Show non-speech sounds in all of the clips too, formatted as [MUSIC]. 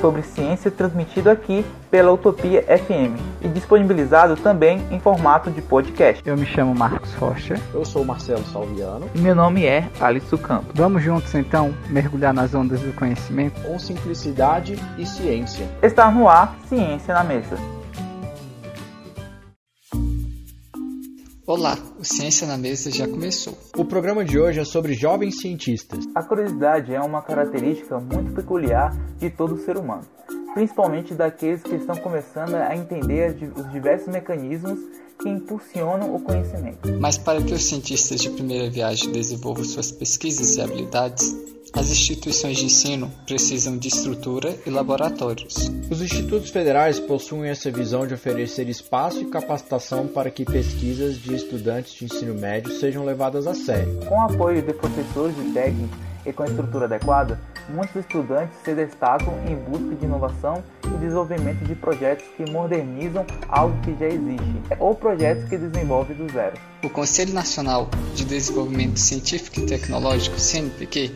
sobre ciência transmitido aqui pela Utopia FM e disponibilizado também em formato de podcast. Eu me chamo Marcos Rocha. Eu sou Marcelo Salviano. E meu nome é Alisson Campos. Vamos juntos então mergulhar nas ondas do conhecimento com simplicidade e ciência. Está no ar Ciência na Mesa. Olá, o Ciência na Mesa já começou. O programa de hoje é sobre jovens cientistas. A curiosidade é uma característica muito peculiar de todo ser humano, principalmente daqueles que estão começando a entender os diversos mecanismos que impulsionam o conhecimento. Mas para que os cientistas de primeira viagem desenvolvam suas pesquisas e habilidades, as instituições de ensino precisam de estrutura e laboratórios. Os institutos federais possuem essa visão de oferecer espaço e capacitação para que pesquisas de estudantes de ensino médio sejam levadas a sério. Com o apoio de professores e técnicos e com a estrutura adequada, muitos estudantes se destacam em busca de inovação e desenvolvimento de projetos que modernizam algo que já existe, ou projetos que desenvolvem do zero. O Conselho Nacional de Desenvolvimento Científico e Tecnológico, CNPq,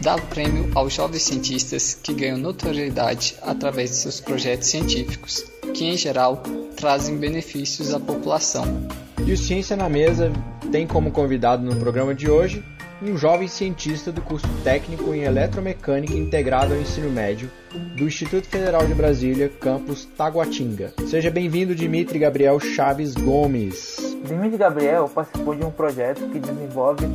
dá o prêmio aos jovens cientistas que ganham notoriedade através de seus projetos científicos, que em geral trazem benefícios à população. E o Ciência na Mesa tem como convidado no programa de hoje um jovem cientista do curso técnico em eletromecânica integrado ao ensino médio do Instituto Federal de Brasília, campus Taguatinga. Seja bem-vindo, Dimitri Gabriel Chaves Gomes. Dimitri Gabriel participou de um projeto que desenvolve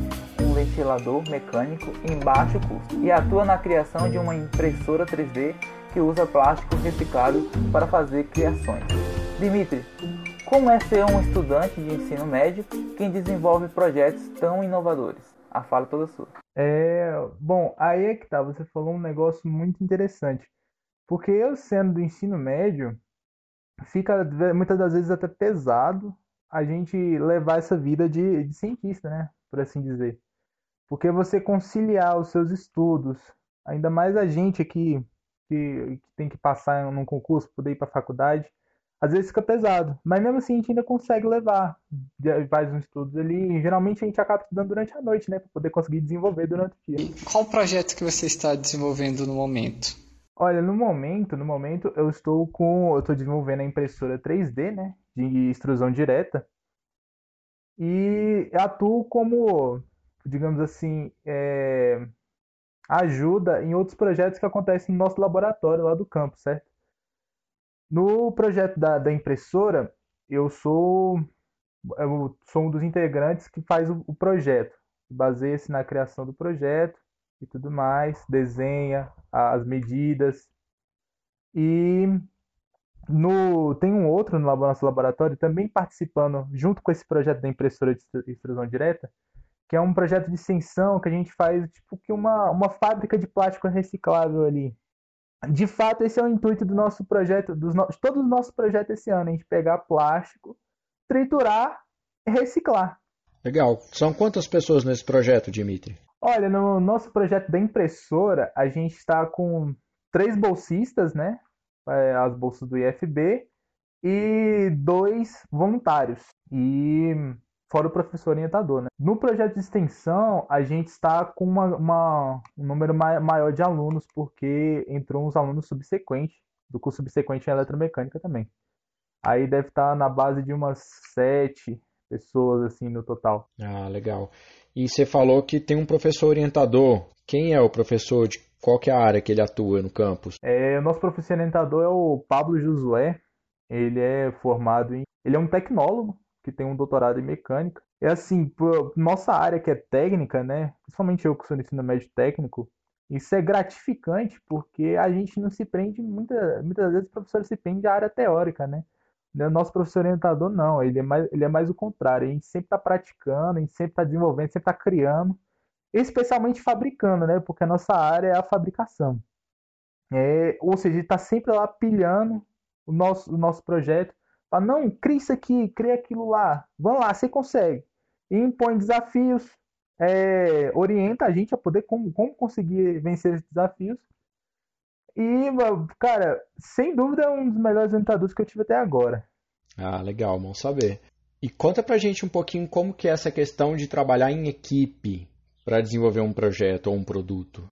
um ventilador mecânico em baixo custo e atua na criação de uma impressora 3D que usa plástico reciclado para fazer criações. Dimitri, como é ser um estudante de ensino médio que desenvolve projetos tão inovadores? A fala toda sua. É, bom, aí é que tá, você falou um negócio muito interessante. Porque eu sendo do ensino médio, fica muitas das vezes até pesado a gente levar essa vida de, de cientista, né? Por assim dizer. Porque você conciliar os seus estudos, ainda mais a gente aqui que, que tem que passar num concurso, poder ir para a faculdade, às vezes fica pesado, mas mesmo assim a gente ainda consegue levar, faz uns estudos ali, geralmente a gente acaba estudando durante a noite, né, para poder conseguir desenvolver durante o dia. Qual o projeto que você está desenvolvendo no momento? Olha, no momento, no momento eu estou com, eu estou desenvolvendo a impressora 3D, né, de extrusão direta, e atuo como, digamos assim, é, ajuda em outros projetos que acontecem no nosso laboratório lá do campo, certo? No projeto da, da impressora, eu sou, eu sou um dos integrantes que faz o, o projeto, baseia-se na criação do projeto e tudo mais, desenha as medidas. E no, tem um outro no nosso laboratório também participando, junto com esse projeto da impressora de extrusão direta, que é um projeto de extensão que a gente faz tipo que uma, uma fábrica de plástico reciclável ali de fato, esse é o intuito do nosso projeto, dos no... todos os nossos projetos esse ano, a gente pegar plástico, triturar e reciclar. Legal. São quantas pessoas nesse projeto, Dimitri? Olha, no nosso projeto da impressora, a gente está com três bolsistas, né? É, as bolsas do IFB, e dois voluntários. E fora o professor orientador. Né? No projeto de extensão, a gente está com uma, uma, um número maior de alunos, porque entrou uns alunos subsequentes, do curso subsequente em eletromecânica também. Aí deve estar na base de umas sete pessoas assim no total. Ah, legal. E você falou que tem um professor orientador. Quem é o professor? De qual que é a área que ele atua no campus? É, o nosso professor orientador é o Pablo Josué. Ele é formado em. Ele é um tecnólogo que tem um doutorado em mecânica. É assim, nossa área que é técnica, né? Principalmente eu que sou no ensino médio técnico, isso é gratificante porque a gente não se prende, muita, muitas vezes o professor se prende à área teórica, né? O nosso professor orientador não, ele é mais, ele é mais o contrário, a gente sempre está praticando, a gente sempre está desenvolvendo, sempre está criando, especialmente fabricando, né? Porque a nossa área é a fabricação. É, ou seja, está sempre lá pilhando o nosso, o nosso projeto Fala, não, cria isso aqui, cria aquilo lá. Vamos lá, você consegue. E impõe desafios é, orienta a gente a poder como, como conseguir vencer esses desafios. E, cara, sem dúvida é um dos melhores orientadores que eu tive até agora. Ah, legal, bom saber. E conta pra gente um pouquinho como que é essa questão de trabalhar em equipe para desenvolver um projeto ou um produto.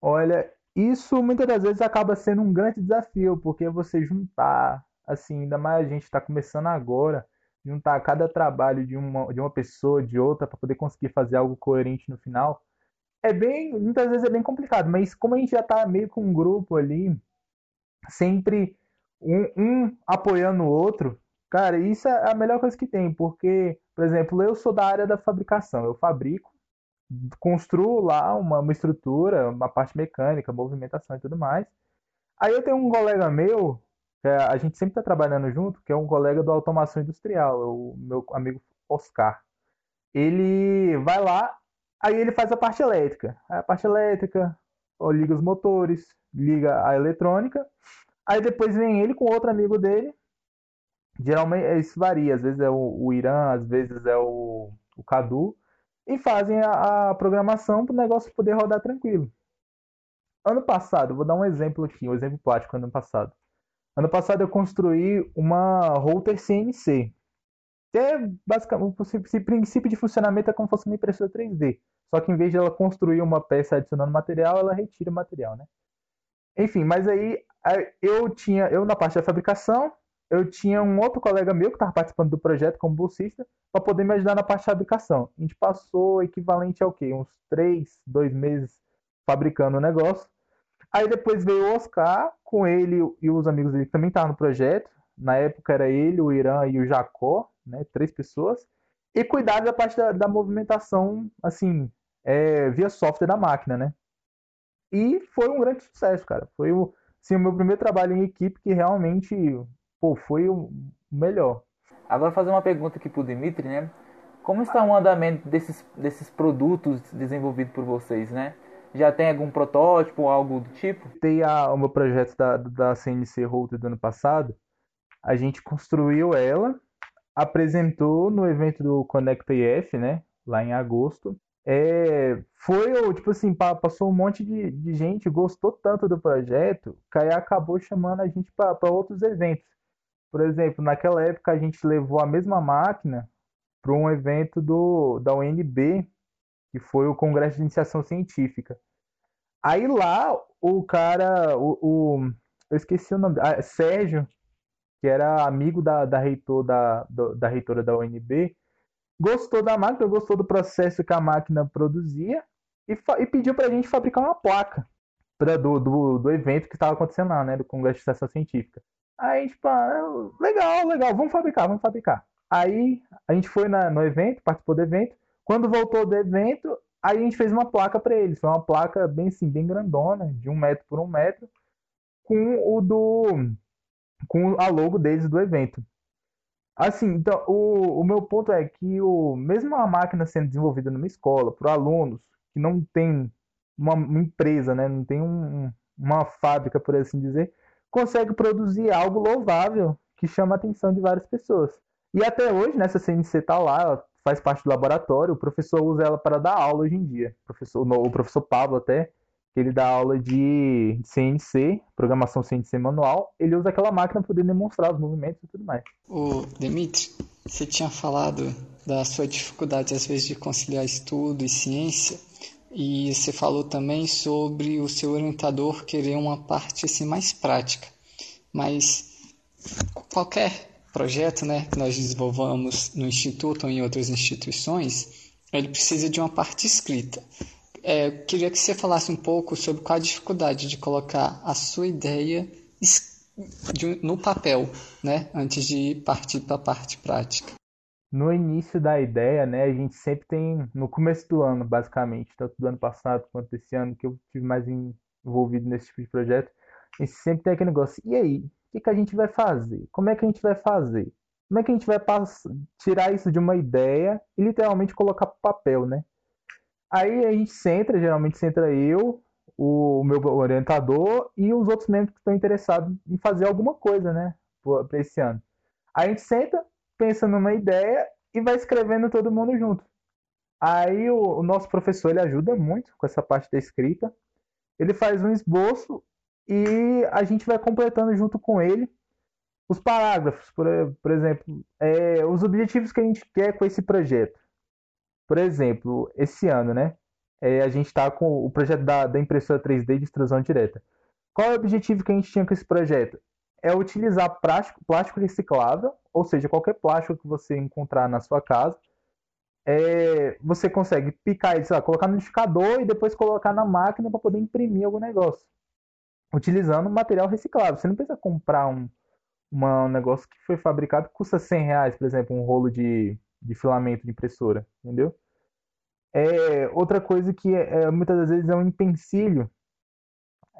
Olha, isso muitas das vezes acaba sendo um grande desafio, porque você juntar, assim, ainda mais a gente está começando agora, juntar cada trabalho de uma, de uma pessoa, de outra, para poder conseguir fazer algo coerente no final, é bem, muitas vezes é bem complicado, mas como a gente já está meio com um grupo ali, sempre um, um, apoiando o outro, cara, isso é a melhor coisa que tem, porque, por exemplo, eu sou da área da fabricação, eu fabrico, construo lá uma, uma estrutura, uma parte mecânica, movimentação e tudo mais. Aí eu tenho um colega meu é, a gente sempre está trabalhando junto, que é um colega do automação industrial, é o meu amigo Oscar. Ele vai lá, aí ele faz a parte elétrica. A parte elétrica, liga os motores, liga a eletrônica. Aí depois vem ele com outro amigo dele. Geralmente isso varia, às vezes é o, o Irã, às vezes é o, o Cadu. E fazem a, a programação para o negócio poder rodar tranquilo. Ano passado, vou dar um exemplo aqui, um exemplo prático ano passado. Ano passado eu construí uma router CNC. Que é basicamente esse princípio de funcionamento é como se fosse uma impressora 3D. Só que em vez de ela construir uma peça adicionando material, ela retira o material, né? Enfim, mas aí eu tinha, eu na parte da fabricação, eu tinha um outro colega meu que estava participando do projeto como bolsista para poder me ajudar na parte de fabricação. A gente passou equivalente ao quê? Uns três, dois meses fabricando o negócio. Aí depois veio o Oscar, com ele e os amigos dele que também estavam no projeto. Na época era ele, o Irã e o Jacó, né? Três pessoas. E cuidar da parte da, da movimentação, assim, é, via software da máquina, né? E foi um grande sucesso, cara. Foi o, assim, o meu primeiro trabalho em equipe que realmente, pô, foi o melhor. Agora fazer uma pergunta aqui pro Dimitri, né? Como está o andamento desses, desses produtos desenvolvidos por vocês, né? Já tem algum protótipo, algo do tipo? Tem a, o meu projeto da, da CNC Router do ano passado. A gente construiu ela, apresentou no evento do Connect IF, né? Lá em agosto. É, foi, tipo assim, passou um monte de, de gente, gostou tanto do projeto, que aí acabou chamando a gente para outros eventos. Por exemplo, naquela época a gente levou a mesma máquina para um evento do, da UNB, que foi o Congresso de Iniciação Científica. Aí lá, o cara, o, o eu esqueci o nome, ah, Sérgio, que era amigo da, da, reitor, da, da reitora da UNB, gostou da máquina, gostou do processo que a máquina produzia e, e pediu para a gente fabricar uma placa pra, do, do, do evento que estava acontecendo lá, né, do Congresso de Iniciação Científica. Aí ah, legal, legal, vamos fabricar, vamos fabricar. Aí a gente foi na, no evento, participou do evento, quando voltou do evento, a gente fez uma placa para eles. Foi uma placa bem assim, bem grandona, de um metro por um metro, com o do. com a logo deles do evento. Assim, então, o, o meu ponto é que o, mesmo a máquina sendo desenvolvida numa escola, por alunos que não tem uma, uma empresa, né, não tem um, uma fábrica, por assim dizer, consegue produzir algo louvável que chama a atenção de várias pessoas. E até hoje, nessa CNC está lá, faz parte do laboratório, o professor usa ela para dar aula hoje em dia. O professor, o professor Pablo até, que ele dá aula de CNC, programação CNC manual, ele usa aquela máquina para poder demonstrar os movimentos e tudo mais. O Dimitri, você tinha falado da sua dificuldade às vezes de conciliar estudo e ciência, e você falou também sobre o seu orientador querer uma parte assim mais prática. Mas qualquer projeto né, que nós desenvolvamos no Instituto ou em outras instituições, ele precisa de uma parte escrita. É, queria que você falasse um pouco sobre qual a dificuldade de colocar a sua ideia no papel, né, antes de partir para a parte prática. No início da ideia, né, a gente sempre tem, no começo do ano, basicamente, tanto do ano passado quanto desse ano, que eu tive mais envolvido nesse tipo de projeto, a gente sempre tem aquele negócio, e aí, que, que a gente vai fazer? Como é que a gente vai fazer? Como é que a gente vai tirar isso de uma ideia e literalmente colocar para papel, né? Aí a gente senta, geralmente senta eu, o meu orientador e os outros membros que estão interessados em fazer alguma coisa, né? Para esse ano. Aí a gente senta, pensa numa ideia e vai escrevendo todo mundo junto. Aí o, o nosso professor ele ajuda muito com essa parte da escrita. Ele faz um esboço e a gente vai completando junto com ele os parágrafos, por, por exemplo, é, os objetivos que a gente quer com esse projeto. Por exemplo, esse ano, né? É, a gente está com o projeto da, da impressora 3D de extrusão direta. Qual é o objetivo que a gente tinha com esse projeto? É utilizar plástico, plástico reciclável, ou seja, qualquer plástico que você encontrar na sua casa, é, você consegue picar lá, colocar no liquidificador e depois colocar na máquina para poder imprimir algum negócio. Utilizando material reciclável. Você não precisa comprar um, uma, um negócio que foi fabricado que custa 100 reais, por exemplo, um rolo de, de filamento de impressora, entendeu? É, outra coisa que é, é, muitas das vezes é um empecilho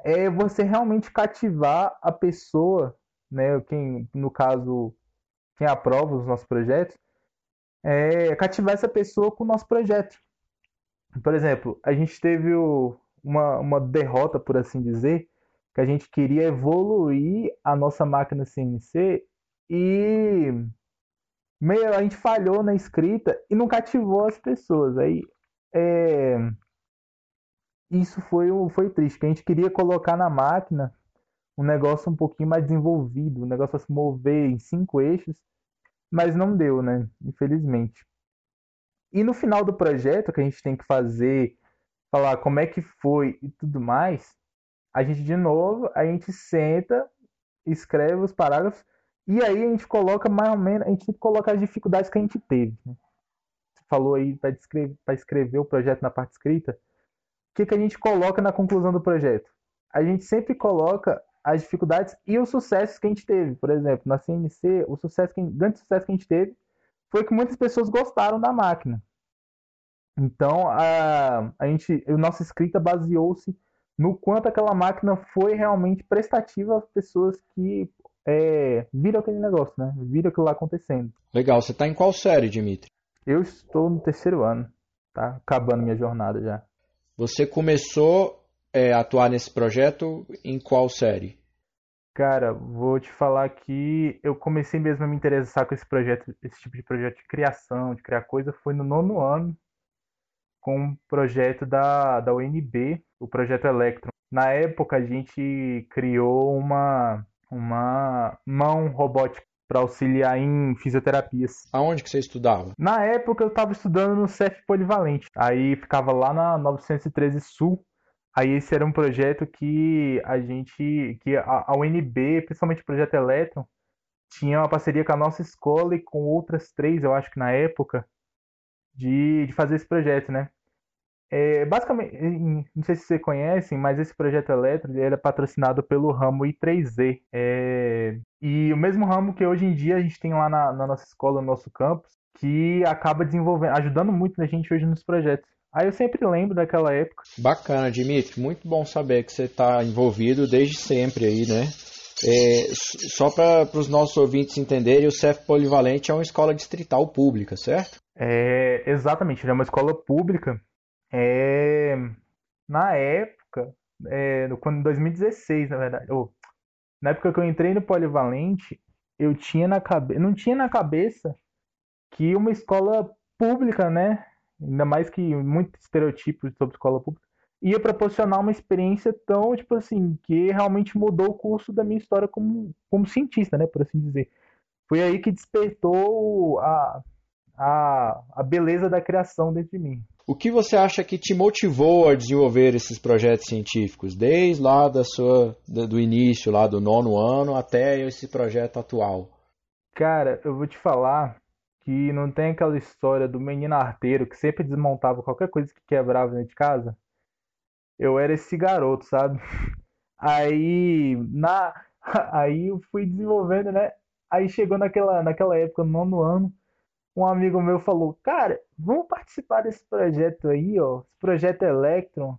é você realmente cativar a pessoa, né, quem, no caso, quem aprova os nossos projetos, é cativar essa pessoa com o nosso projeto. Por exemplo, a gente teve o, uma, uma derrota, por assim dizer, que a gente queria evoluir a nossa máquina CNC e meio, a gente falhou na escrita e não cativou as pessoas. Aí é, isso foi, foi triste, que a gente queria colocar na máquina um negócio um pouquinho mais desenvolvido, um negócio a se mover em cinco eixos, mas não deu, né? Infelizmente. E no final do projeto, que a gente tem que fazer, falar como é que foi e tudo mais, a gente de novo, a gente senta, escreve os parágrafos e aí a gente coloca mais ou menos, a gente coloca as dificuldades que a gente teve. Né? Você falou aí para escrever, escrever o projeto na parte escrita. O que, que a gente coloca na conclusão do projeto? A gente sempre coloca as dificuldades e os sucessos que a gente teve. Por exemplo, na CNC, o sucesso que, grande sucesso que a gente teve foi que muitas pessoas gostaram da máquina. Então, a, a gente, a nossa escrita baseou-se no quanto aquela máquina foi realmente prestativa às pessoas que é, viram aquele negócio, né? Viram aquilo lá acontecendo. Legal. Você está em qual série, Dimitri? Eu estou no terceiro ano. Tá acabando minha jornada já. Você começou é, a atuar nesse projeto em qual série? Cara, vou te falar que eu comecei mesmo a me interessar com esse projeto, esse tipo de projeto de criação, de criar coisa, foi no nono ano, com um projeto da, da UNB, o projeto Electron. Na época a gente criou uma, uma mão robótica para auxiliar em fisioterapias. Aonde que você estudava? Na época eu estava estudando no CEF Polivalente. Aí ficava lá na 913 Sul. Aí esse era um projeto que a gente, que a, UNB, principalmente o projeto Electron, tinha uma parceria com a nossa escola e com outras três, eu acho que na época, de, de fazer esse projeto, né? É, basicamente, não sei se vocês conhecem, mas esse projeto elétrico ele é patrocinado pelo ramo I3Z. É, e o mesmo ramo que hoje em dia a gente tem lá na, na nossa escola, no nosso campus, que acaba desenvolvendo, ajudando muito a gente hoje nos projetos. Aí eu sempre lembro daquela época. Bacana, Dimitri. Muito bom saber que você está envolvido desde sempre aí, né? É, só para os nossos ouvintes entenderem, o CEF Polivalente é uma escola distrital pública, certo? É, exatamente, é uma escola pública é, na época, é, quando, em 2016, na verdade, ou, na época que eu entrei no Polivalente, eu tinha na cabeça, não tinha na cabeça que uma escola pública, né, ainda mais que muitos estereotipos sobre escola pública, ia proporcionar uma experiência tão, tipo assim, que realmente mudou o curso da minha história como, como cientista, né, por assim dizer. Foi aí que despertou a, a, a beleza da criação dentro de mim. O que você acha que te motivou a desenvolver esses projetos científicos, desde lá da sua, do início, lá do nono ano, até esse projeto atual? Cara, eu vou te falar que não tem aquela história do menino arteiro que sempre desmontava qualquer coisa que quebrava dentro de casa. Eu era esse garoto, sabe? [LAUGHS] Aí, na, [LAUGHS] aí eu fui desenvolvendo, né? Aí chegou naquela, naquela época, no nono ano, um amigo meu falou, cara, vamos participar desse projeto aí, ó, esse projeto Electron.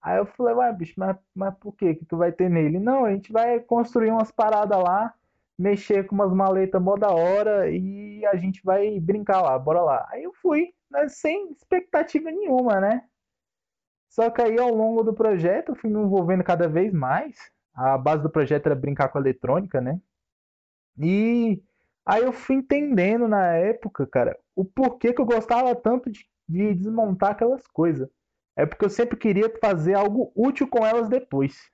Aí eu falei, ué, bicho, mas, mas por que, que vai ter nele? Não, a gente vai construir umas paradas lá, mexer com umas maletas mó da hora e a gente vai brincar lá, bora lá. Aí eu fui, né, sem expectativa nenhuma, né? Só que aí ao longo do projeto eu fui me envolvendo cada vez mais. A base do projeto era brincar com a eletrônica, né? E Aí eu fui entendendo na época, cara, o porquê que eu gostava tanto de de desmontar aquelas coisas. É porque eu sempre queria fazer algo útil com elas depois.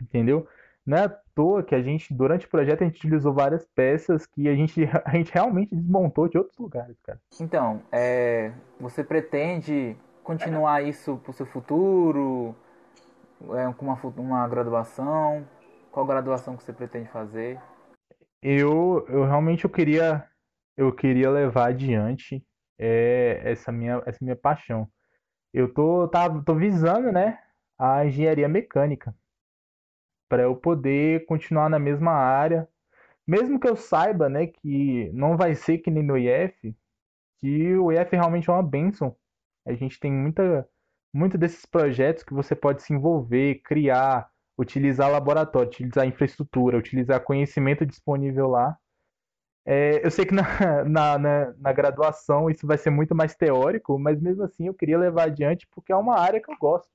Entendeu? Não é à toa que a gente, durante o projeto, a gente utilizou várias peças que a gente, [LAUGHS] a gente realmente desmontou de outros lugares, cara. Então, é, você pretende continuar isso para o seu futuro? É, com uma, uma graduação? Qual graduação que você pretende fazer? Eu, eu realmente eu queria, eu queria levar adiante é, essa, minha, essa minha paixão. Eu tô, tá, tô visando, né, a engenharia mecânica para eu poder continuar na mesma área, mesmo que eu saiba, né, que não vai ser que nem no IF, que o IF realmente é uma benção. A gente tem muita, muito desses projetos que você pode se envolver, criar, utilizar laboratório, utilizar infraestrutura, utilizar conhecimento disponível lá. É, eu sei que na, [LAUGHS] na, na, na, graduação isso vai ser muito mais teórico, mas mesmo assim eu queria levar adiante porque é uma área que eu gosto.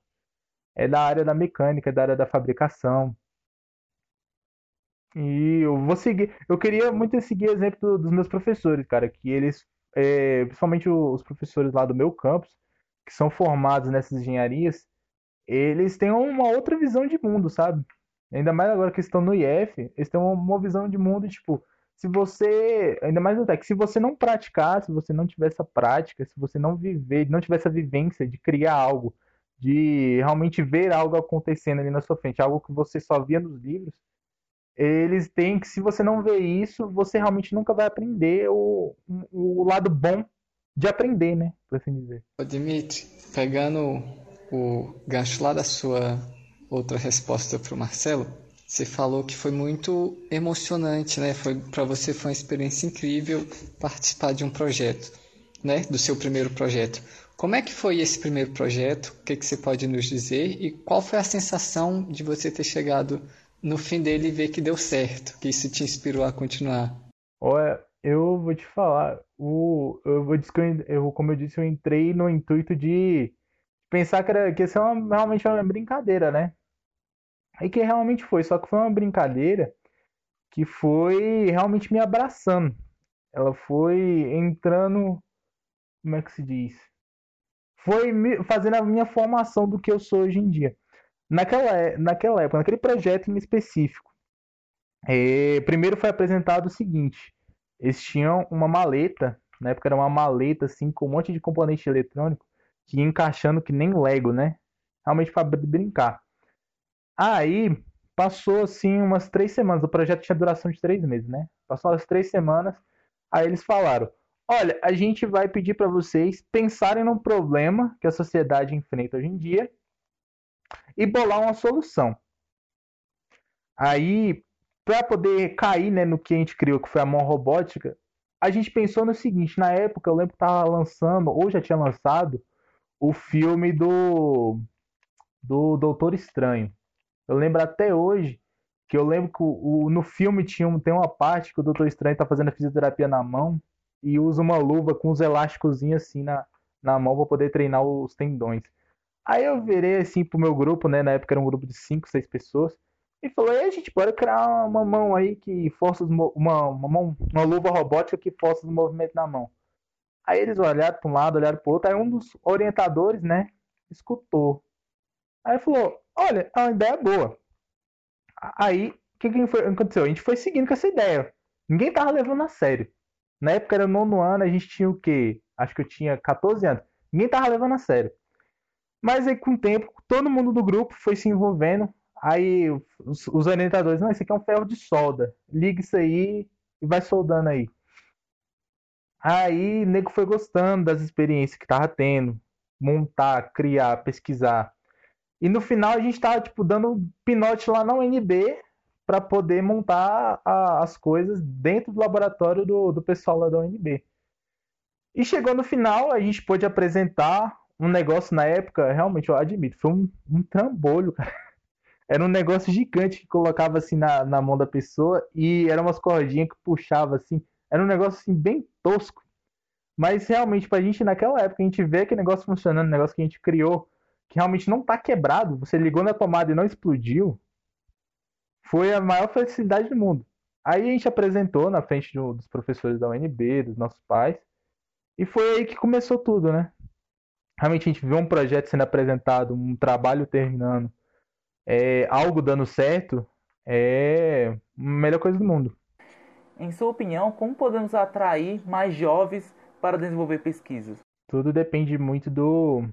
É da área da mecânica, é da área da fabricação. E eu vou seguir. Eu queria muito seguir o exemplo dos meus professores, cara, que eles, é, principalmente os professores lá do meu campus, que são formados nessas engenharias, eles têm uma outra visão de mundo, sabe? Ainda mais agora que estão no IF, eles têm uma visão de mundo, tipo, se você, ainda mais no TEC, se você não praticar, se você não tiver essa prática, se você não viver, não tiver essa vivência de criar algo, de realmente ver algo acontecendo ali na sua frente, algo que você só via nos livros, eles têm que, se você não vê isso, você realmente nunca vai aprender o, o lado bom de aprender, né? Por assim dizer. Ô Dimitri, pegando o gancho lá da sua outra resposta para o Marcelo, você falou que foi muito emocionante, né? Foi para você foi uma experiência incrível participar de um projeto, né? Do seu primeiro projeto. Como é que foi esse primeiro projeto? O que, que você pode nos dizer? E qual foi a sensação de você ter chegado no fim dele ver que deu certo, que isso te inspirou a continuar? Olha, eu vou te falar, o, eu vou dizer eu, como eu disse, eu entrei no intuito de pensar que, era, que isso é uma, realmente uma brincadeira, né? E que realmente foi, só que foi uma brincadeira que foi realmente me abraçando. Ela foi entrando, como é que se diz? Foi me, fazendo a minha formação do que eu sou hoje em dia. Naquela, é, naquela época, naquele projeto em específico, é, primeiro foi apresentado o seguinte: eles tinham uma maleta, na época era uma maleta assim, com um monte de componente eletrônico, que ia encaixando que nem Lego, né? Realmente para brincar. Aí passou assim umas três semanas, o projeto tinha duração de três meses, né? Passou as três semanas, aí eles falaram: olha, a gente vai pedir para vocês pensarem num problema que a sociedade enfrenta hoje em dia e bolar uma solução. Aí, para poder cair né, no que a gente criou, que foi a mão robótica, a gente pensou no seguinte: na época, eu lembro que estava lançando, ou já tinha lançado, o filme do, do Doutor Estranho. Eu lembro até hoje que eu lembro que o, o, no filme tinha, tem uma parte que o Doutor Estranho está fazendo a fisioterapia na mão e usa uma luva com os elásticos assim na, na mão para poder treinar os tendões. Aí eu virei assim pro meu grupo, né? Na época era um grupo de 5, 6 pessoas. E falou, e gente pode criar uma mão aí que força uma, uma, mão, uma luva robótica que força os movimentos na mão. Aí eles olharam para um lado, olharam para o outro. Aí um dos orientadores, né, escutou. Aí falou: Olha, é uma ideia boa. Aí, o que, que foi, aconteceu? A gente foi seguindo com essa ideia. Ninguém tava levando a sério. Na época era nono ano, a gente tinha o quê? Acho que eu tinha 14 anos. Ninguém tava levando a sério. Mas aí, com o tempo, todo mundo do grupo foi se envolvendo. Aí, os, os orientadores, não, isso aqui é um ferro de solda. Liga isso aí e vai soldando aí. Aí, nego foi gostando das experiências que tava tendo. Montar, criar, pesquisar. E no final, a gente tava, tipo, dando pinote lá na UNB para poder montar a, as coisas dentro do laboratório do, do pessoal lá da UNB. E chegou no final, a gente pôde apresentar um negócio na época, realmente, eu admito, foi um, um trambolho, cara. [LAUGHS] Era um negócio gigante que colocava assim na, na mão da pessoa e eram umas cordinhas que puxava assim. Era um negócio assim bem tosco. Mas realmente, pra gente naquela época, a gente vê aquele negócio funcionando, um negócio que a gente criou, que realmente não tá quebrado, você ligou na tomada e não explodiu, foi a maior felicidade do mundo. Aí a gente apresentou na frente do, dos professores da UNB, dos nossos pais, E foi aí que começou tudo, né? Realmente a gente vê um projeto sendo apresentado, um trabalho terminando, é, algo dando certo, é a melhor coisa do mundo. Em sua opinião, como podemos atrair mais jovens para desenvolver pesquisas? Tudo depende muito do,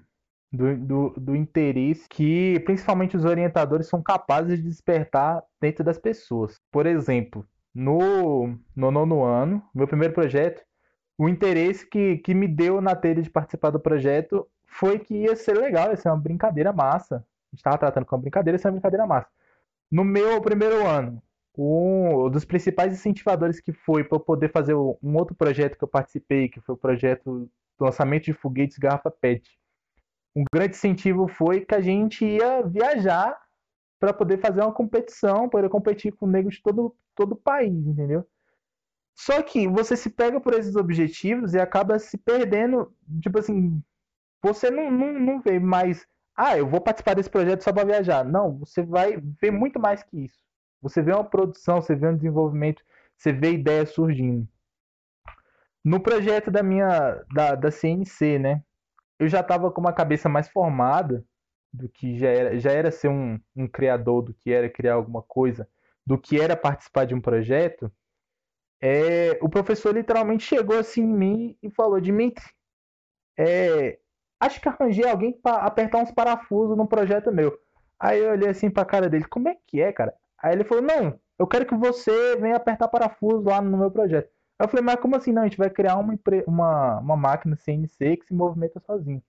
do, do, do, interesse que principalmente os orientadores são capazes de despertar dentro das pessoas. Por exemplo, no, no nono ano, meu primeiro projeto, o interesse que, que me deu na telha de participar do projeto foi que ia ser legal, ia ser uma brincadeira massa. A gente estava tratando como brincadeira, ia ser uma brincadeira massa. No meu primeiro ano, um dos principais incentivadores que foi para eu poder fazer um outro projeto que eu participei, que foi o projeto do lançamento de foguetes garrafa PET. Um grande incentivo foi que a gente ia viajar para poder fazer uma competição, poder competir com negros de todo, todo o país, entendeu? Só que você se pega por esses objetivos e acaba se perdendo, tipo assim, você não, não, não vê mais, ah, eu vou participar desse projeto só para viajar. Não, você vai ver muito mais que isso. Você vê uma produção, você vê um desenvolvimento, você vê ideias surgindo. No projeto da minha da, da CNC, né? Eu já estava com uma cabeça mais formada do que já era, já era ser um, um criador, do que era criar alguma coisa, do que era participar de um projeto. É, o professor literalmente chegou assim em mim e falou: Dimitri, é, acho que arranjei alguém para apertar uns parafusos num projeto meu. Aí eu olhei assim pra cara dele: Como é que é, cara? Aí ele falou: Não, eu quero que você venha apertar parafuso lá no meu projeto. Aí eu falei: Mas como assim? Não, a gente vai criar uma, uma, uma máquina CNC que se movimenta sozinho.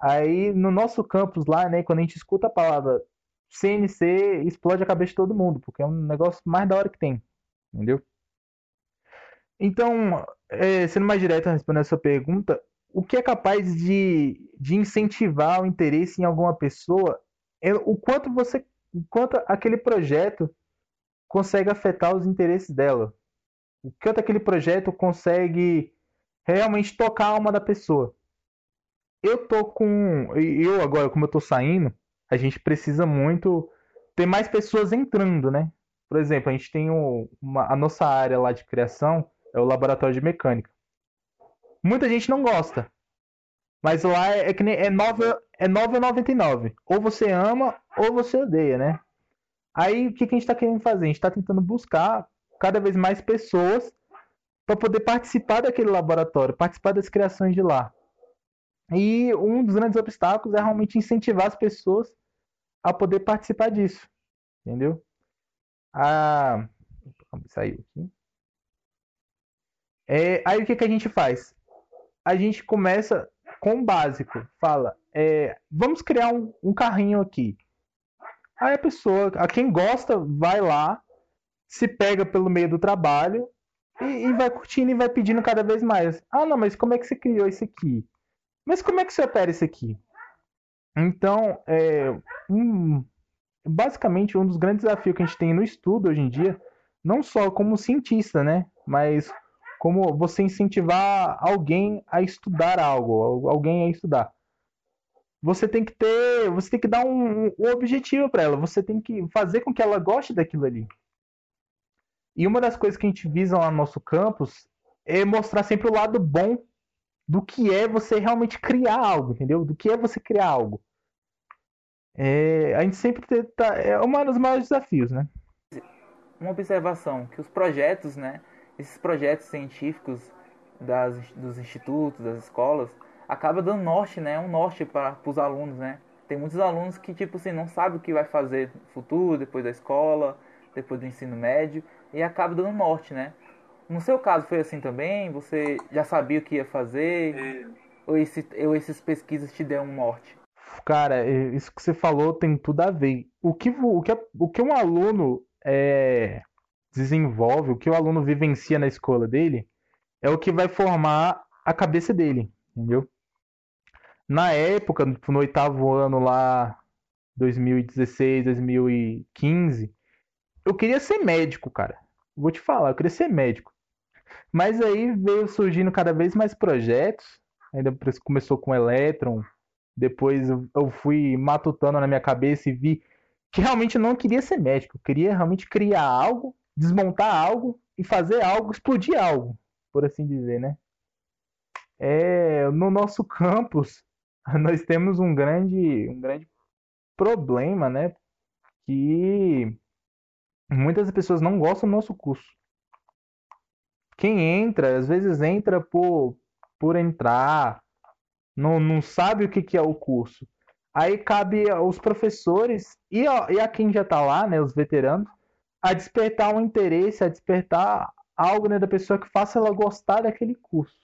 Aí no nosso campus lá, né, quando a gente escuta a palavra CNC, explode a cabeça de todo mundo, porque é um negócio mais da hora que tem. Entendeu? Então, é, sendo mais direto a responder a sua pergunta, o que é capaz de, de incentivar o interesse em alguma pessoa é o quanto você quanto aquele projeto consegue afetar os interesses dela. O quanto aquele projeto consegue realmente tocar a alma da pessoa. Eu tô com. Eu agora, como eu tô saindo, a gente precisa muito ter mais pessoas entrando, né? Por exemplo, a gente tem uma, a nossa área lá de criação, é o laboratório de mecânica. Muita gente não gosta. Mas lá é, é que nem é 9 é 9,99. Ou você ama ou você odeia, né? Aí o que, que a gente está querendo fazer? A gente está tentando buscar cada vez mais pessoas para poder participar daquele laboratório, participar das criações de lá. E um dos grandes obstáculos é realmente incentivar as pessoas a poder participar disso. Entendeu? Ah, saiu aqui. É, aí o que, que a gente faz? A gente começa com o básico. Fala, é, vamos criar um, um carrinho aqui. Aí a pessoa, a quem gosta, vai lá, se pega pelo meio do trabalho e, e, vai curtindo e vai pedindo cada vez mais. Ah, não, mas como é que você criou isso aqui? Mas como é que você opera isso aqui? Então, é, um, basicamente, um dos grandes desafios que a gente tem no estudo hoje em dia, não só como cientista, né? Mas como você incentivar alguém a estudar algo, alguém a estudar. Você tem que ter, você tem que dar um, um objetivo para ela, você tem que fazer com que ela goste daquilo ali. E uma das coisas que a gente visa lá no nosso campus é mostrar sempre o lado bom do que é você realmente criar algo, entendeu? Do que é você criar algo. É, a gente sempre tenta, é um dos maiores desafios, né? Uma observação que os projetos, né, esses projetos científicos das, dos institutos, das escolas, acaba dando norte, né? Um norte para os alunos, né? Tem muitos alunos que, tipo assim, não sabem o que vai fazer no futuro, depois da escola, depois do ensino médio, e acaba dando norte, né? No seu caso foi assim também? Você já sabia o que ia fazer? É. Ou, esse, ou esses pesquisas te deram um norte? Cara, isso que você falou tem tudo a ver. O que, o que, o que um aluno é, desenvolve, o que o aluno vivencia na escola dele, é o que vai formar a cabeça dele, entendeu? Na época, no oitavo ano lá, 2016, 2015, eu queria ser médico, cara. Vou te falar, eu queria ser médico. Mas aí veio surgindo cada vez mais projetos. Ainda começou com Electron. Depois eu fui matutando na minha cabeça e vi que realmente não queria ser médico. Eu queria realmente criar algo desmontar algo e fazer algo, explodir algo, por assim dizer, né? é, no nosso campus [LAUGHS] nós temos um grande, um grande problema, né? Que muitas pessoas não gostam do nosso curso. Quem entra, às vezes entra por, por entrar, não, não sabe o que, que é o curso. Aí cabe aos professores e a, e a quem já está lá, né, os veteranos, a despertar um interesse, a despertar algo né, da pessoa que faça ela gostar daquele curso.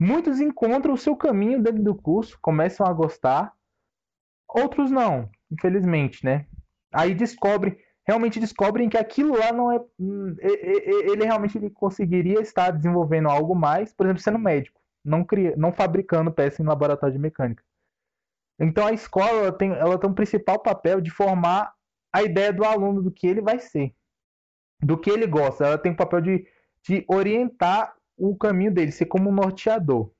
Muitos encontram o seu caminho dentro do curso, começam a gostar, outros não, infelizmente, né? Aí descobrem, realmente descobrem que aquilo lá não é. Hum, ele realmente ele conseguiria estar desenvolvendo algo mais, por exemplo, sendo médico, não, cria, não fabricando peça em laboratório de mecânica. Então a escola ela tem, ela tem um principal papel de formar a ideia do aluno do que ele vai ser, do que ele gosta. Ela tem o papel de, de orientar o caminho dele, ser como um norteador.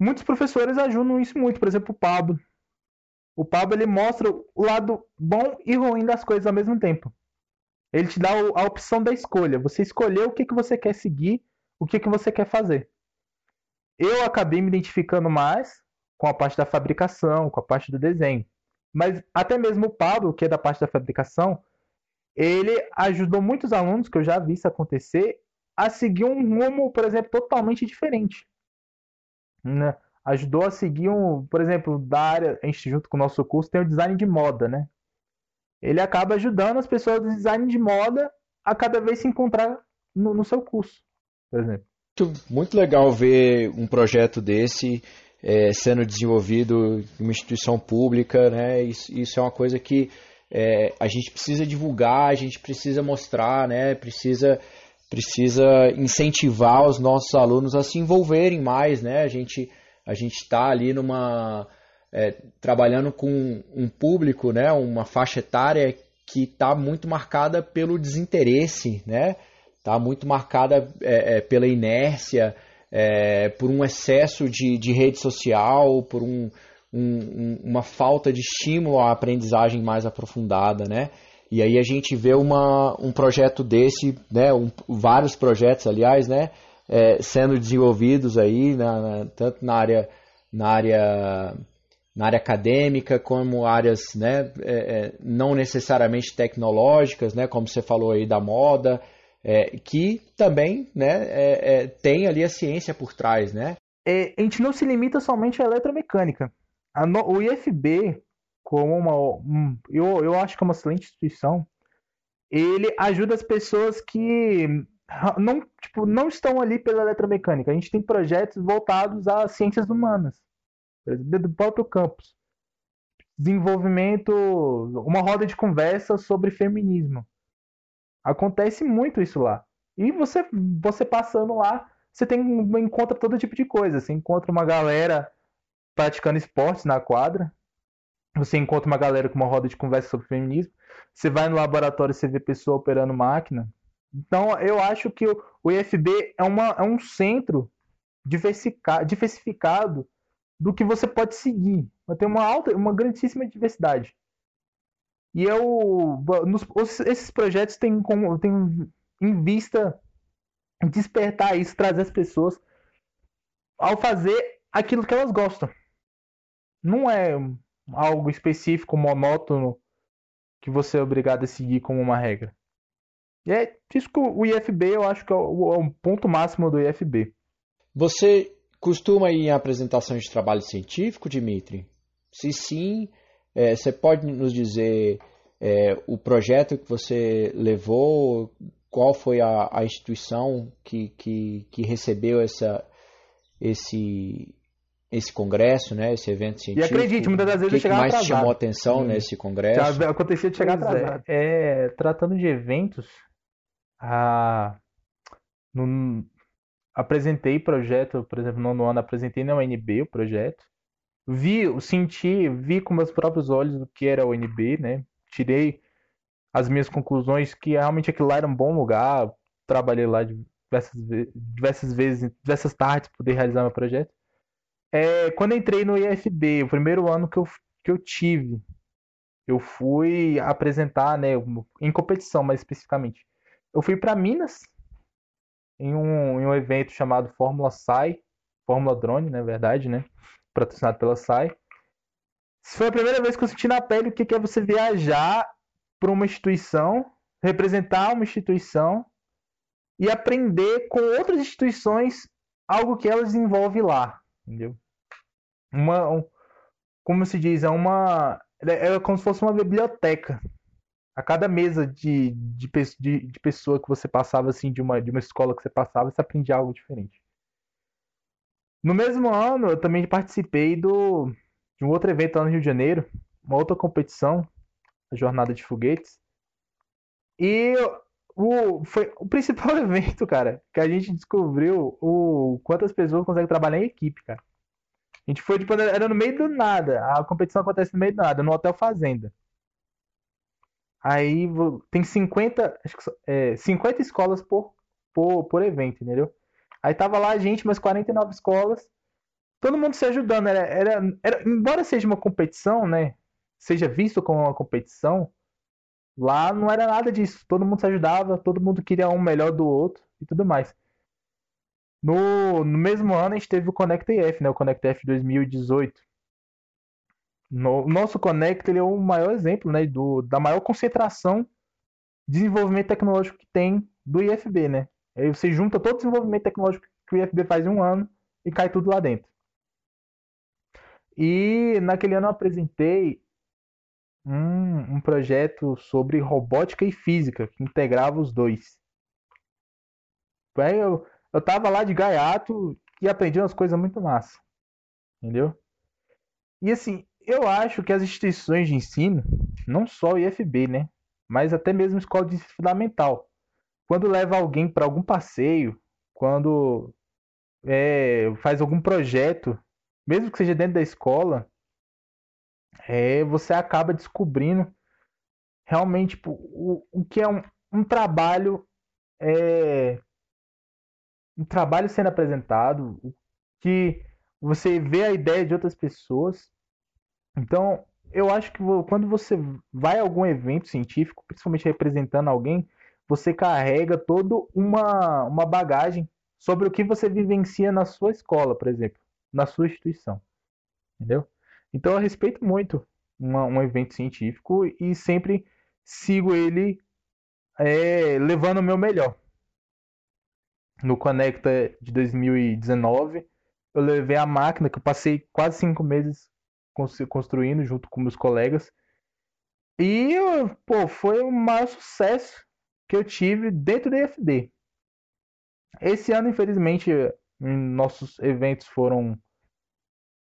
Muitos professores ajudam isso muito, por exemplo, o Pablo. O Pablo ele mostra o lado bom e ruim das coisas ao mesmo tempo. Ele te dá a opção da escolha. Você escolheu o que, que você quer seguir, o que, que você quer fazer. Eu acabei me identificando mais com a parte da fabricação, com a parte do desenho. Mas até mesmo o Pablo, que é da parte da fabricação, ele ajudou muitos alunos, que eu já vi isso acontecer, a seguir um rumo, por exemplo, totalmente diferente. Né? Ajudou a seguir um, por exemplo, da área, a gente junto com o nosso curso tem o design de moda, né? Ele acaba ajudando as pessoas do design de moda a cada vez se encontrar no, no seu curso, por exemplo. Muito legal ver um projeto desse é, sendo desenvolvido em uma instituição pública, né? Isso, isso é uma coisa que é, a gente precisa divulgar, a gente precisa mostrar, né? Precisa, precisa incentivar os nossos alunos a se envolverem mais, né? A gente a gente está ali numa é, trabalhando com um público, né? Uma faixa etária que está muito marcada pelo desinteresse, né? Está muito marcada é, é, pela inércia, é, por um excesso de, de rede social, por um, um, uma falta de estímulo à aprendizagem mais aprofundada, né? E aí a gente vê uma, um projeto desse, né, um, vários projetos, aliás, né, é, sendo desenvolvidos aí, na, na, tanto na área, na, área, na área acadêmica, como áreas né, é, é, não necessariamente tecnológicas, né, como você falou aí da moda, é, que também né, é, é, tem ali a ciência por trás. Né? a gente não se limita somente à eletromecânica no, o IFB, como uma. Um, eu, eu acho que é uma excelente instituição, ele ajuda as pessoas que não, tipo, não estão ali pela eletromecânica. A gente tem projetos voltados às ciências humanas, do próprio campus. Desenvolvimento, uma roda de conversa sobre feminismo. Acontece muito isso lá. E você, você passando lá, você tem encontra todo tipo de coisa. Você encontra uma galera praticando esportes na quadra. Você encontra uma galera com uma roda de conversa sobre feminismo. Você vai no laboratório e você vê pessoa operando máquina. Então, eu acho que o IFB é, uma, é um centro diversificado do que você pode seguir. Tem uma alta, uma grandíssima diversidade. E eu, nos, esses projetos têm, têm em vista despertar isso, trazer as pessoas ao fazer aquilo que elas gostam não é algo específico, monótono, que você é obrigado a seguir como uma regra. E é isso que o IFB eu acho que é o, é ponto máximo do IFB. Você costuma ir em apresentações de trabalho científico, Dimitri? Se sim, é, você pode nos dizer é, o projeto que você levou, qual foi a, a instituição que, que, que recebeu essa, esse, esse congresso, né, esse evento científico. E acredite, muitas das vezes que eu chegava mais atrasado. chamou atenção hum. nesse congresso? Já acontecia de chegar pois é, atrasado. É, é, tratando de eventos, a, no, apresentei projeto, por exemplo, no ano apresentei na UNB o projeto. Vi, senti, vi com meus próprios olhos o que era a UNB, né? Tirei as minhas conclusões que realmente aquilo lá era um bom lugar. Trabalhei lá diversas, diversas vezes, diversas tardes poder realizar meu projeto. É, quando entrei no IFB, o primeiro ano que eu, que eu tive, eu fui apresentar, né, em competição mais especificamente. Eu fui para Minas em um, em um evento chamado Fórmula SAI, Fórmula Drone, na verdade, né? Patrocinado pela SAI. Foi a primeira vez que eu senti na pele o que é você viajar para uma instituição, representar uma instituição e aprender com outras instituições algo que elas desenvolvem lá, entendeu? Uma, um, como se diz, é uma é, é como se fosse uma biblioteca. A cada mesa de, de, de, de pessoa que você passava assim de uma de uma escola que você passava, você aprendia algo diferente. No mesmo ano, eu também participei do de um outro evento lá no Rio de Janeiro, uma outra competição, a Jornada de Foguetes. E o, foi o [LAUGHS] principal evento, cara, que a gente descobriu o quantas pessoas conseguem trabalhar em equipe, cara. A gente foi, tipo, era no meio do nada. A competição acontece no meio do nada, no Hotel Fazenda. Aí tem 50, acho que, é, 50 escolas por, por, por evento, entendeu? Aí tava lá a gente, mais 49 escolas, todo mundo se ajudando. Era, era, era, embora seja uma competição, né? Seja visto como uma competição, lá não era nada disso. Todo mundo se ajudava, todo mundo queria um melhor do outro e tudo mais. No, no mesmo ano a gente teve o Connect EF, né? O Connect EF 2018. No, o nosso Connect ele é o maior exemplo, né? Do, da maior concentração de desenvolvimento tecnológico que tem do IFB, né? Aí você junta todo o desenvolvimento tecnológico que o IFB faz em um ano e cai tudo lá dentro. E naquele ano eu apresentei um, um projeto sobre robótica e física, que integrava os dois. Aí eu, eu tava lá de gaiato e aprendi umas coisas muito massa. Entendeu? E assim, eu acho que as instituições de ensino, não só o IFB, né? Mas até mesmo escola de ensino fundamental, quando leva alguém para algum passeio, quando é, faz algum projeto, mesmo que seja dentro da escola, é, você acaba descobrindo realmente tipo, o, o que é um, um trabalho é, um trabalho sendo apresentado, que você vê a ideia de outras pessoas. Então, eu acho que quando você vai a algum evento científico, principalmente representando alguém, você carrega toda uma, uma bagagem sobre o que você vivencia na sua escola, por exemplo, na sua instituição. Entendeu? Então eu respeito muito uma, um evento científico e sempre sigo ele é, levando o meu melhor. No Conecta de 2019, eu levei a máquina que eu passei quase cinco meses construindo junto com meus colegas. E pô, foi o maior sucesso que eu tive dentro da IFB. Esse ano, infelizmente, nossos eventos foram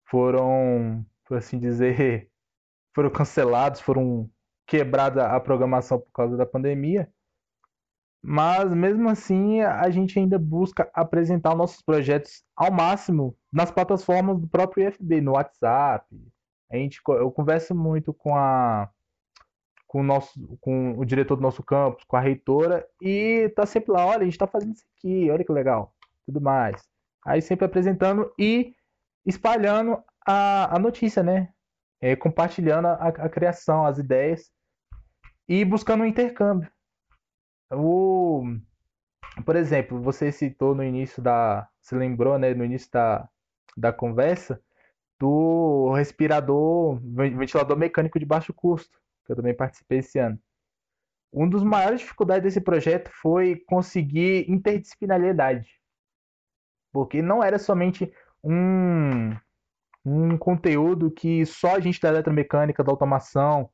foram, por assim dizer, [LAUGHS] foram cancelados, foram quebrada a programação por causa da pandemia. Mas mesmo assim, a gente ainda busca apresentar nossos projetos ao máximo nas plataformas do próprio IFB, no WhatsApp. A gente, eu converso muito com a com o, nosso, com o diretor do nosso campus, com a reitora, e tá sempre lá, olha, a gente tá fazendo isso aqui, olha que legal, tudo mais. Aí sempre apresentando e espalhando a, a notícia, né? É, compartilhando a, a criação, as ideias e buscando um intercâmbio. O, por exemplo, você citou no início da, se lembrou, né, no início da, da conversa, do respirador, ventilador mecânico de baixo custo que eu também participei esse ano. Um dos maiores dificuldades desse projeto foi conseguir interdisciplinariedade. Porque não era somente um, um conteúdo que só a gente da eletromecânica, da automação,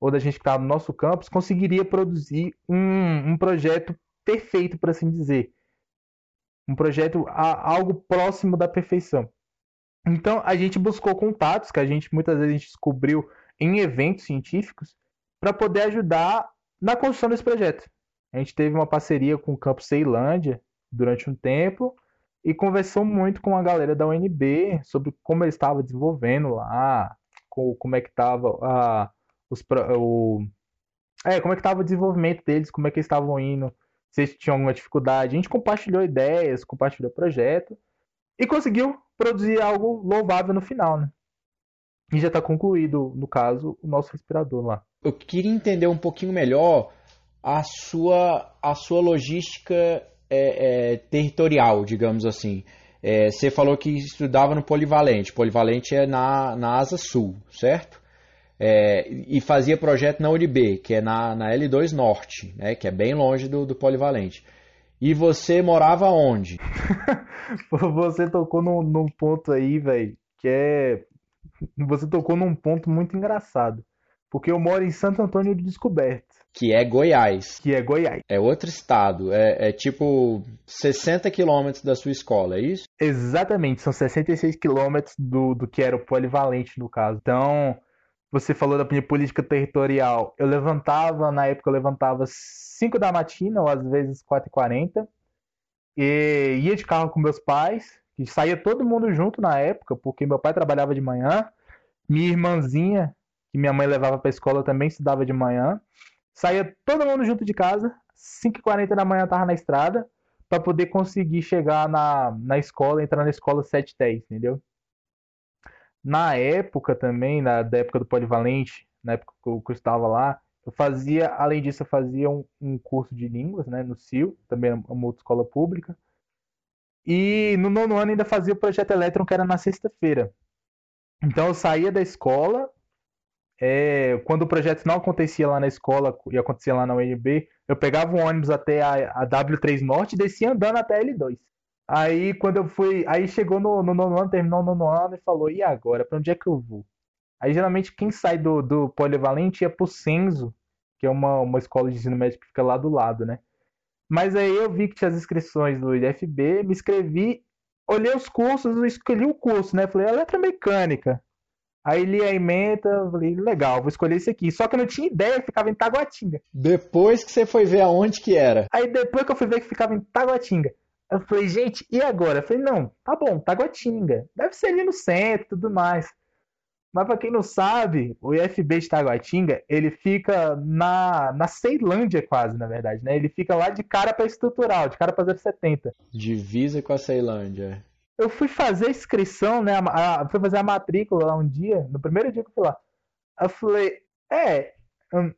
ou da gente que está no nosso campus, conseguiria produzir um, um projeto perfeito, por assim dizer. Um projeto a, algo próximo da perfeição. Então a gente buscou contatos que a gente muitas vezes a gente descobriu em eventos científicos para poder ajudar na construção desse projeto. A gente teve uma parceria com o Campus Ceilândia durante um tempo e conversou muito com a galera da UNB sobre como eles estavam desenvolvendo lá, como é que estava os o é, como é que estava o desenvolvimento deles, como é que eles estavam indo, se eles tinham alguma dificuldade. A gente compartilhou ideias, compartilhou projeto e conseguiu produzir algo louvável no final, né? E já está concluído, no caso, o nosso respirador lá. Eu queria entender um pouquinho melhor a sua, a sua logística é, é, territorial, digamos assim. É, você falou que estudava no Polivalente. Polivalente é na, na Asa Sul, certo? É, e fazia projeto na UNB, que é na, na L2 Norte, né, que é bem longe do, do Polivalente. E você morava onde? [LAUGHS] você tocou num, num ponto aí, velho, que é. Você tocou num ponto muito engraçado. Porque eu moro em Santo Antônio de Descoberto. Que é Goiás. Que é Goiás. É outro estado. É, é tipo 60 quilômetros da sua escola, é isso? Exatamente. São 66 quilômetros do, do que era o polivalente, no caso. Então, você falou da minha política territorial. Eu levantava, na época eu levantava 5 da matina, ou às vezes 4h40. E ia de carro com meus pais. E saía todo mundo junto na época, porque meu pai trabalhava de manhã. Minha irmãzinha, que minha mãe levava para escola, também estudava de manhã. Saía todo mundo junto de casa, 5h40 da manhã tava na estrada, para poder conseguir chegar na, na escola, entrar na escola 7h10, entendeu? Na época também, na da época do Polivalente, na época que eu, que eu estava lá, eu fazia, além disso, eu fazia um, um curso de línguas, né, no CIL, também uma outra escola pública. E no nono ano ainda fazia o projeto Elétron, que era na sexta-feira. Então eu saía da escola, é, quando o projeto não acontecia lá na escola e acontecia lá na UNB, eu pegava um ônibus até a, a W3 Norte e descia andando até a L2. Aí quando eu fui. Aí chegou no, no nono ano, terminou o nono ano e falou: e agora? Pra onde é que eu vou? Aí geralmente quem sai do, do Polivalente ia pro Censo, que é uma, uma escola de ensino médio que fica lá do lado, né? Mas aí eu vi que tinha as inscrições do IFB, me inscrevi, olhei os cursos, escolhi o curso, né? Falei, eletromecânica. Aí li a emenda, falei, legal, vou escolher esse aqui. Só que eu não tinha ideia que ficava em Taguatinga. Depois que você foi ver aonde que era. Aí depois que eu fui ver que ficava em Taguatinga. Eu falei, gente, e agora? Eu falei, não, tá bom, Taguatinga. Deve ser ali no centro e tudo mais. Mas pra quem não sabe, o IFB de Taguatinga, ele fica na, na Ceilândia quase, na verdade, né? Ele fica lá de cara para estrutural, de cara para 070. Divisa com a Ceilândia eu fui fazer a inscrição, né? A, a, fui fazer a matrícula lá um dia, no primeiro dia que eu fui lá. Eu falei, é, hum,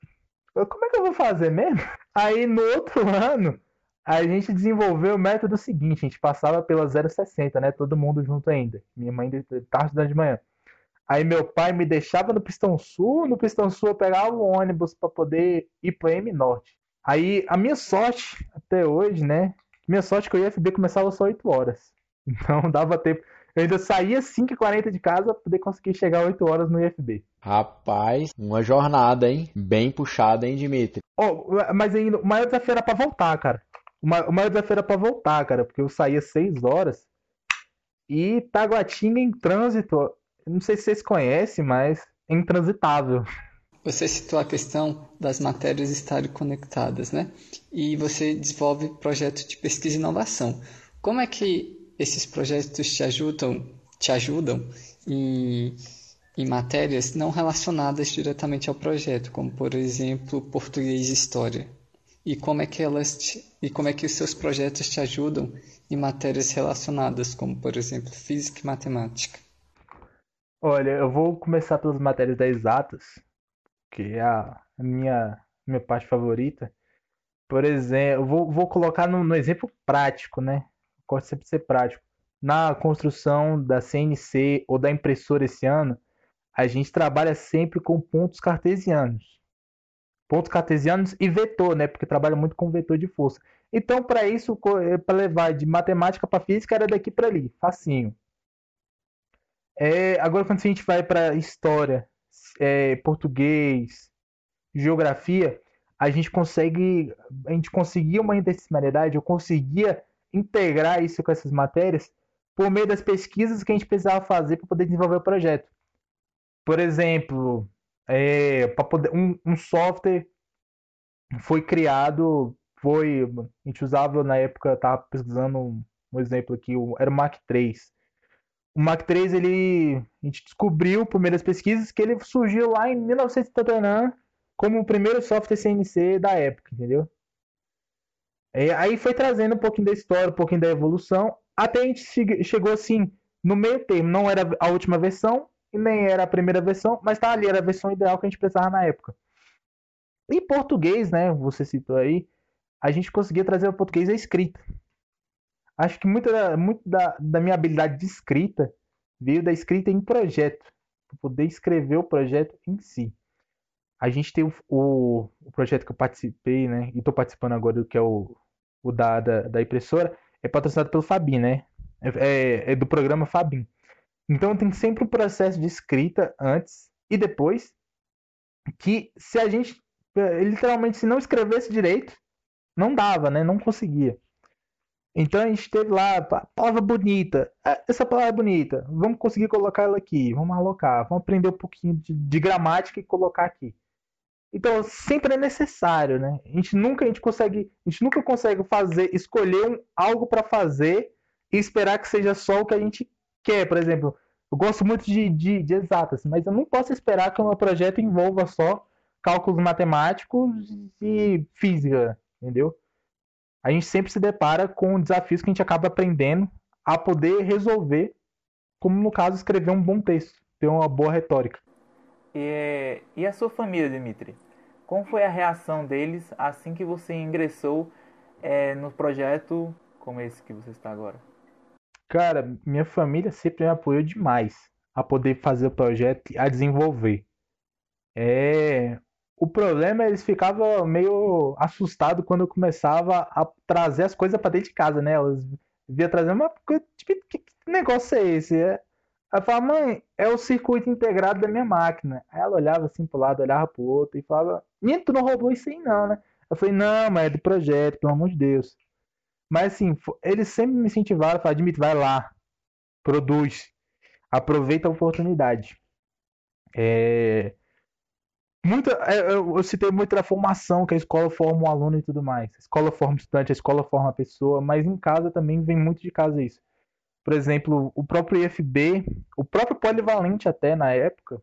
como é que eu vou fazer mesmo? [LAUGHS] Aí no outro [LAUGHS] ano, a gente desenvolveu o método seguinte, a gente passava pela 060, né? Todo mundo junto ainda. Minha mãe estava estudando de manhã. Aí meu pai me deixava no Pistão Sul, no Pistão Sul eu pegava o ônibus para poder ir para M Norte. Aí a minha sorte até hoje, né? Minha sorte é que o IFB começava só 8 horas. [LAUGHS] Então dava tempo. Eu ainda saía 5h40 de casa pra poder conseguir chegar 8 horas no IFB. Rapaz, uma jornada, hein? Bem puxada, hein, Dimitri? Oh, mas ainda, o maior desafio era pra voltar, cara. O maior desafio era pra voltar, cara, porque eu saía 6 horas e Taguatinga em trânsito, não sei se vocês conhecem, mas é intransitável. Você citou a questão das matérias estarem conectadas, né? E você desenvolve projeto de pesquisa e inovação. Como é que esses projetos te ajudam, te ajudam em, em matérias não relacionadas diretamente ao projeto, como por exemplo português e história. E como é que elas te, e como é que os seus projetos te ajudam em matérias relacionadas, como por exemplo física e matemática? Olha, eu vou começar pelas matérias das exatas, que é a minha minha parte favorita. Por exemplo, eu vou, vou colocar no, no exemplo prático, né? gosto sempre de ser prático. Na construção da CNC ou da impressora esse ano, a gente trabalha sempre com pontos cartesianos. Pontos cartesianos e vetor, né? Porque trabalha muito com vetor de força. Então, para isso, é, para levar de matemática para física, era daqui para ali, facinho. É, agora, quando a gente vai para história, é, português, geografia, a gente consegue, a gente conseguia uma interdisciplinaridade, eu conseguia integrar isso com essas matérias por meio das pesquisas que a gente precisava fazer para poder desenvolver o projeto. Por exemplo, é, poder um, um, software foi criado, foi a gente usava na época, estava pesquisando um, um, exemplo aqui, era o Mac 3. O Mac 3 ele a gente descobriu por meio das pesquisas que ele surgiu lá em 1979 como o primeiro software CNC da época, entendeu? É, aí foi trazendo um pouquinho da história, um pouquinho da evolução, até a gente chegou assim, no meio termo. Não era a última versão e nem era a primeira versão, mas tá ali, era a versão ideal que a gente precisava na época. Em português, né, você citou aí, a gente conseguia trazer o português à escrita. Acho que muito, da, muito da, da minha habilidade de escrita veio da escrita em projeto, para poder escrever o projeto em si. A gente tem o, o, o projeto que eu participei, né? E estou participando agora, que é o, o da, da, da, impressora, é patrocinado pelo Fabin, né? É, é, é do programa Fabin. Então tem sempre um processo de escrita antes e depois, que se a gente, literalmente, se não escrevesse direito, não dava, né? Não conseguia. Então a gente teve lá, palavra bonita. É, essa palavra é bonita. Vamos conseguir colocar ela aqui. Vamos alocar. Vamos aprender um pouquinho de, de gramática e colocar aqui. Então sempre é necessário, né? A gente nunca a gente consegue, a gente nunca consegue fazer, escolher um, algo para fazer e esperar que seja só o que a gente quer. Por exemplo, eu gosto muito de, de, de exatas, mas eu não posso esperar que o meu projeto envolva só cálculos matemáticos e física, entendeu? A gente sempre se depara com desafios que a gente acaba aprendendo a poder resolver, como no caso escrever um bom texto, ter uma boa retórica. E, e a sua família, Dimitri? Como foi a reação deles assim que você ingressou é, no projeto como esse que você está agora? Cara, minha família sempre me apoiou demais a poder fazer o projeto e a desenvolver. É, o problema é eles ficavam meio assustados quando eu começava a trazer as coisas para dentro de casa, né? Elas via trazendo uma tipo, que negócio é esse? É... Eu falava, mãe, é o circuito integrado da minha máquina. Ela olhava assim pro lado, olhava pro outro e falava, minha, tu não roubou isso aí não, né? Eu falei, não, mas é do projeto, pelo amor de Deus. Mas assim, eles sempre me incentivaram, falaram, Dimitri, vai lá, produz, aproveita a oportunidade. É muita, é, eu, eu citei muito da formação, que a escola forma um aluno e tudo mais. A escola forma estudante, a escola forma a pessoa, mas em casa também vem muito de casa isso. Por exemplo, o próprio IFB, o próprio Polivalente até na época,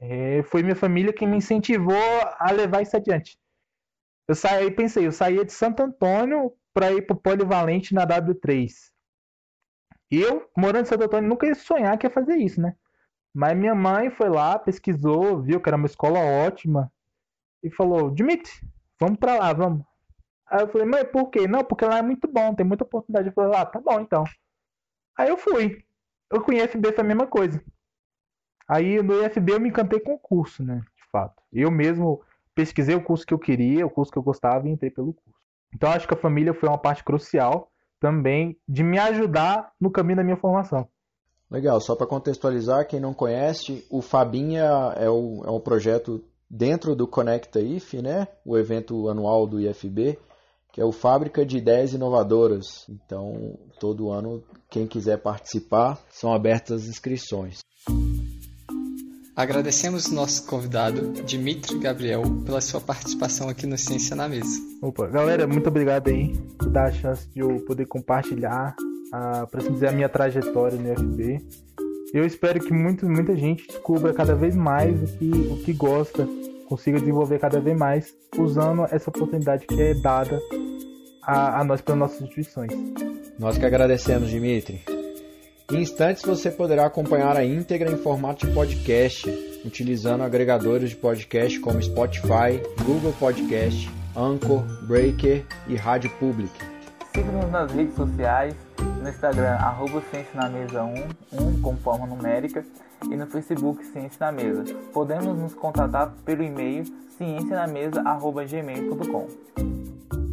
é, foi minha família que me incentivou a levar isso adiante. Eu saí, pensei, eu saía de Santo Antônio para ir para o Polivalente na W3. Eu, morando em Santo Antônio, nunca ia sonhar que ia fazer isso, né? Mas minha mãe foi lá, pesquisou, viu que era uma escola ótima e falou: Dimitri, vamos pra lá, vamos. Aí eu falei: mãe, por quê? Não, porque lá é muito bom, tem muita oportunidade. Eu falei: ah, tá bom então. Aí eu fui. Eu com o IFB foi a mesma coisa. Aí no IFB eu me encantei com o curso, né? De fato. Eu mesmo pesquisei o curso que eu queria, o curso que eu gostava e entrei pelo curso. Então acho que a família foi uma parte crucial também de me ajudar no caminho da minha formação. Legal, só para contextualizar, quem não conhece, o Fabinha é o, é um projeto dentro do Conecta IF, né? o evento anual do IFB, que é o Fábrica de Ideias Inovadoras. Então, todo ano, quem quiser participar, são abertas as inscrições. Agradecemos nosso convidado, Dimitri Gabriel, pela sua participação aqui no Ciência na Mesa. Opa, galera, muito obrigado aí por dar a chance de eu poder compartilhar a, para assim dizer, a minha trajetória no UFB. Eu espero que muito, muita gente descubra cada vez mais o que, o que gosta, consiga desenvolver cada vez mais, usando essa oportunidade que é dada a, a nós pelas nossas instituições. Nós que agradecemos, Dimitri. Em instantes você poderá acompanhar a íntegra em formato de podcast, utilizando agregadores de podcast como Spotify, Google Podcast, Anchor, Breaker e Rádio Public. Siga-nos nas redes sociais no Instagram, arroba Ciência na Mesa 1, 1 com forma numérica, e no Facebook Ciência na Mesa. Podemos nos contatar pelo e-mail ciencianamesa.gmail.com.